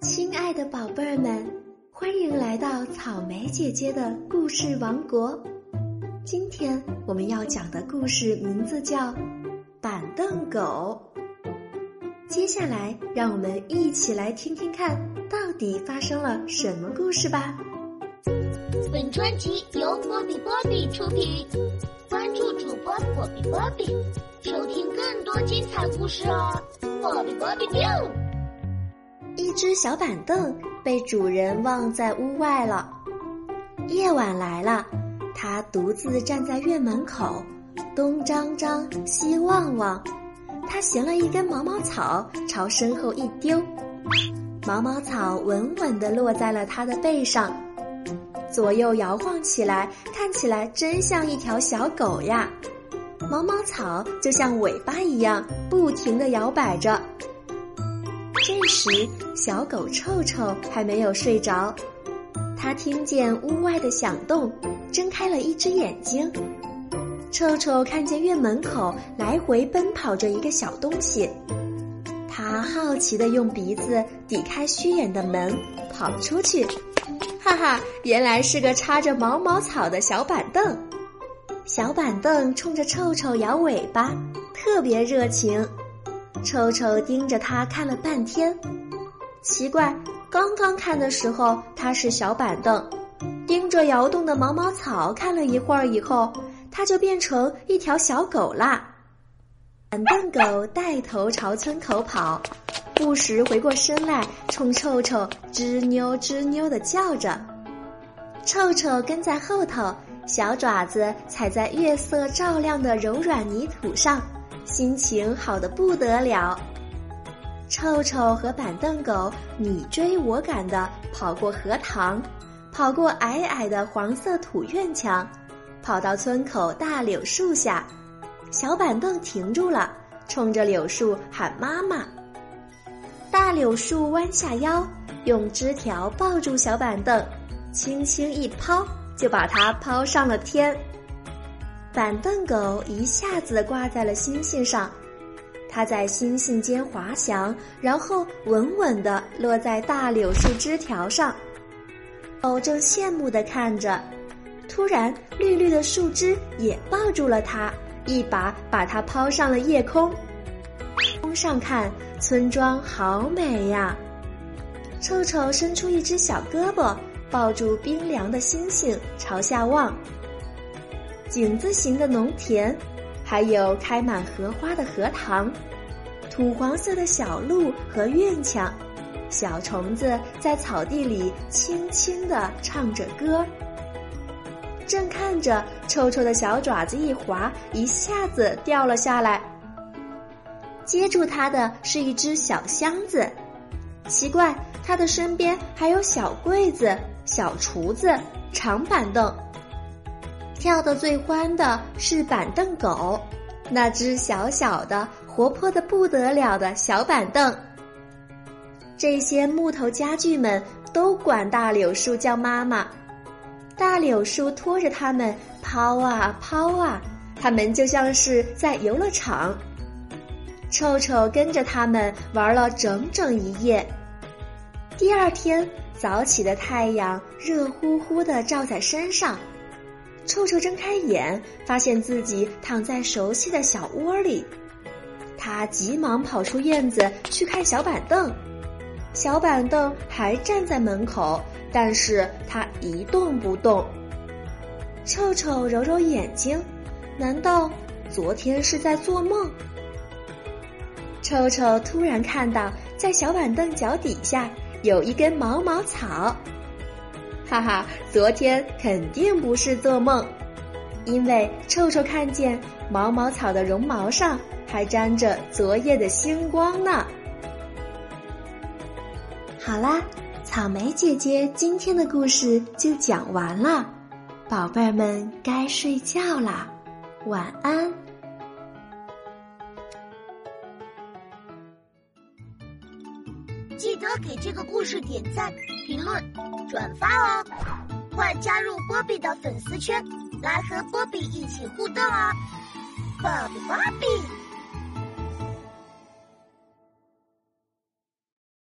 亲爱的宝贝儿们，欢迎来到草莓姐姐的故事王国。今天我们要讲的故事名字叫《板凳狗》。接下来，让我们一起来听听看，到底发生了什么故事吧。本专辑由波比波比出品，关注主播波比波比，收听更多精彩故事哦！波比波比 Biu。一只小板凳被主人忘在屋外了。夜晚来了，它独自站在院门口，东张张，西望望。它衔了一根毛毛草，朝身后一丢，毛毛草稳稳地落在了它的背上，左右摇晃起来，看起来真像一条小狗呀。毛毛草就像尾巴一样，不停地摇摆着。这时，小狗臭臭还没有睡着，它听见屋外的响动，睁开了一只眼睛。臭臭看见院门口来回奔跑着一个小东西，他好奇地用鼻子抵开虚掩的门，跑出去。哈哈，原来是个插着毛毛草的小板凳。小板凳冲着臭臭摇尾巴，特别热情。臭臭盯着它看了半天，奇怪，刚刚看的时候它是小板凳，盯着摇动的毛毛草看了一会儿以后，它就变成一条小狗啦。板凳狗带头朝村口跑，不时回过身来冲臭臭吱扭吱扭的叫着。臭臭跟在后头，小爪子踩在月色照亮的柔软泥土上。心情好的不得了，臭臭和板凳狗你追我赶的跑过荷塘，跑过矮矮的黄色土院墙，跑到村口大柳树下，小板凳停住了，冲着柳树喊妈妈。大柳树弯下腰，用枝条抱住小板凳，轻轻一抛，就把它抛上了天。板凳狗一下子挂在了星星上，它在星星间滑翔，然后稳稳地落在大柳树枝条上。狗正羡慕地看着，突然绿绿的树枝也抱住了它，一把把它抛上了夜空。空上看，村庄好美呀！臭臭伸出一只小胳膊，抱住冰凉的星星，朝下望。井字形的农田，还有开满荷花的荷塘，土黄色的小路和院墙，小虫子在草地里轻轻地唱着歌。正看着，臭臭的小爪子一滑，一下子掉了下来。接住它的是一只小箱子，奇怪，它的身边还有小柜子、小厨子、长板凳。跳得最欢的是板凳狗，那只小小的、活泼的不得了的小板凳。这些木头家具们都管大柳树叫妈妈，大柳树拖着它们抛啊抛啊，它们就像是在游乐场。臭臭跟着他们玩了整整一夜。第二天早起的太阳热乎乎的照在身上。臭臭睁开眼，发现自己躺在熟悉的小窝里，他急忙跑出院子去看小板凳。小板凳还站在门口，但是他一动不动。臭臭揉揉眼睛，难道昨天是在做梦？臭臭突然看到，在小板凳脚底下有一根毛毛草。哈哈，昨天肯定不是做梦，因为臭臭看见毛毛草的绒毛上还沾着昨夜的星光呢。好啦，草莓姐姐今天的故事就讲完了，宝贝儿们该睡觉啦，晚安。记得给这个故事点赞、评论、转发哦！快加入波比的粉丝圈，来和波比一起互动哦！波比波比。